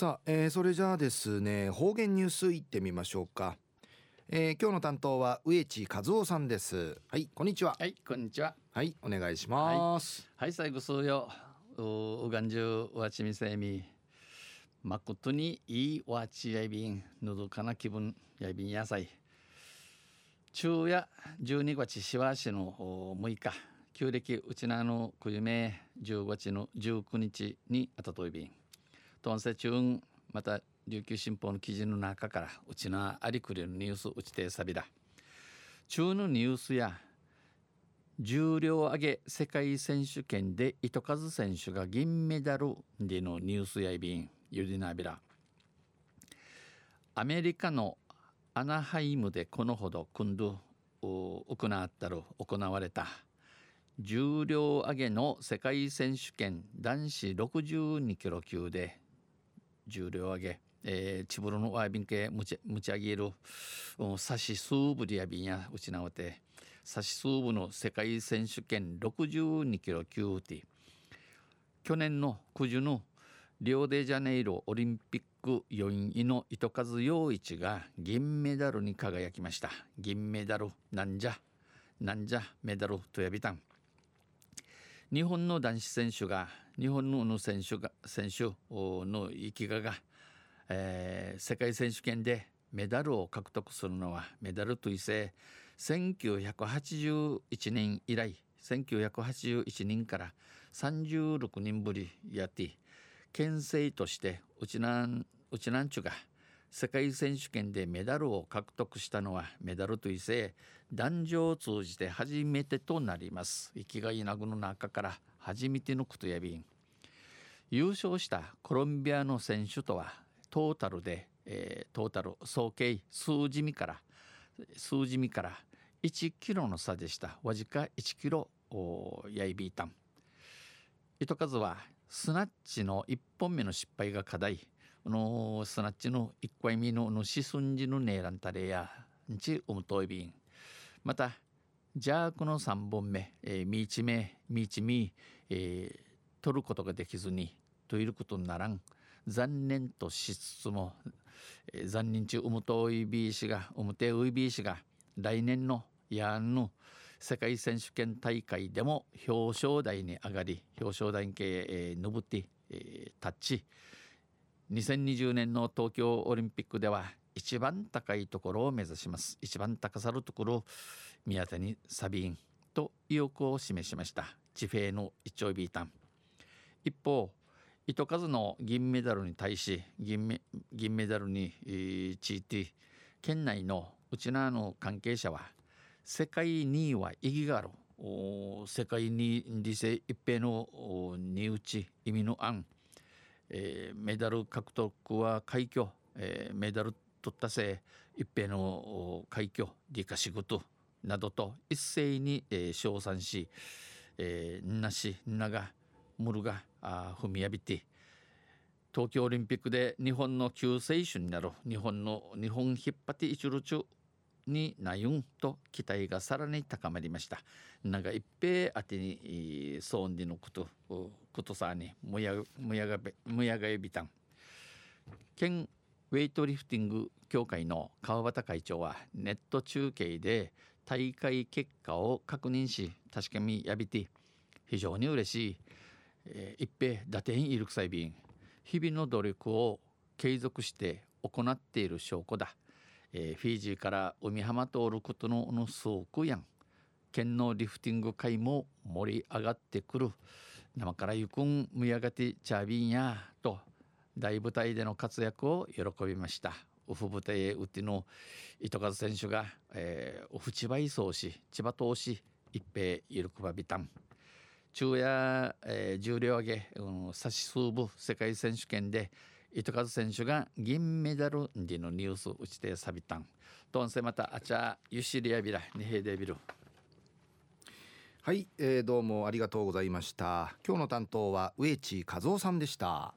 さあ、えー、それじゃあですね方言ニュースいってみましょうか、えー、今日の担当は植地和夫さんです。はいこんにちは。はいこんにちは。はいお願いします、はい、はい、最後数ようがんじゅうわちみせみ。まことにいいわちやいびん。のどかな気分やいびん野菜。昼夜12月しわしの6日。旧暦うちなのくゆめ10月の19日にあたといびんとんせ中また琉球新報の記事の中からうちなありくれるニュースうちてさびだ。中のニュースや重量上げ世界選手権で糸数選手が銀メダルでのニュースやいびんゆりなびらアメリカのアナハイムでこのほど今度行ったる行われた。重量挙げの世界選手権男子62キロ級で重量挙げ、えー、チブロのワイビン系持ち持ち上げるうんサシスーブリアビンや失わてサシスーブの世界選手権62キロ級で去年の9時のリオデジャネイロオリンピック4位の糸数陽一が銀メダルに輝きました銀メダルなんじゃなんじゃメダルと呼びたん日本の男子選手が日本の選手が選手の生きがが、えー、世界選手権でメダルを獲得するのはメダルといせ1981年以来1981年から36年ぶりやって県政としてうちなんうちなんちゅが世界選手権でメダルを獲得したのはメダルといせ男女を通じて初めてとなります。生きがいなぐの中から初めてのことやびん。優勝したコロンビアの選手とはトータルで、えー、トータル総計数字みから数字みから1キロの差でした。わずか1キロやいびいた。ん糸数はスナッチの1本目の失敗が課題。のスナッチの1回目ののしすんじのねえらんたれやんちおむといびん。またジャークの3本目、えー、ミーチ目ミーチミえー、取ることができずにといることにならん。残念としつつも、えー、残念中うむといびいしがうむてういびいしが来年のやんの世界選手権大会でも表彰台に上がり表彰台に、えー、登って、えー、タッチ2020年の東京オリンピックでは一番高いところを目指します。一番高さるところを宮田にサビンと意欲を示しました。地フェの一丁ビータン。一方糸数の銀メダルに対し銀メ銀メダルに、えー、ついて県内のうちなの関係者は世界2位は意義がある世界に理性一平の荷打ち意味の案、えー、メダル獲得は快挙、えー、メダル取ったせい一平の快挙理科仕事などと一斉に、えー、称賛し、えー、なしながむるがあ踏みやびて東京オリンピックで日本の救世主になる日本の日本引っ張って一路中になゆんと期待がさらに高まりました。なんか一平あてにそうにのことことさにむやむやがむやがえびたん。県ウェイトリフティング協会の川端会長はネット中継で大会結果を確認し確かにやびて非常に嬉しい、えー、一平打点いるくさい便日々の努力を継続して行っている証拠だ、えー、フィジーから海浜通ることのの倉庫やん。県のリフティング会も盛り上がってくる。生からゆくんむやがてチャービンや。と大舞台での活躍を喜びました。ウフブテへうての糸数選手が、えー、オフ千葉移送し千葉投資一平ゆるくばびたん。中夜、えー、重量上げ、うん、差し数部世界選手権で糸数選手が銀メダルでのニュース打ちてさびたん。とんせまたあちゃゆしりやびらにへでびるはい、えー、どうもありがとうございました。今日の担当は植地和夫さんでした。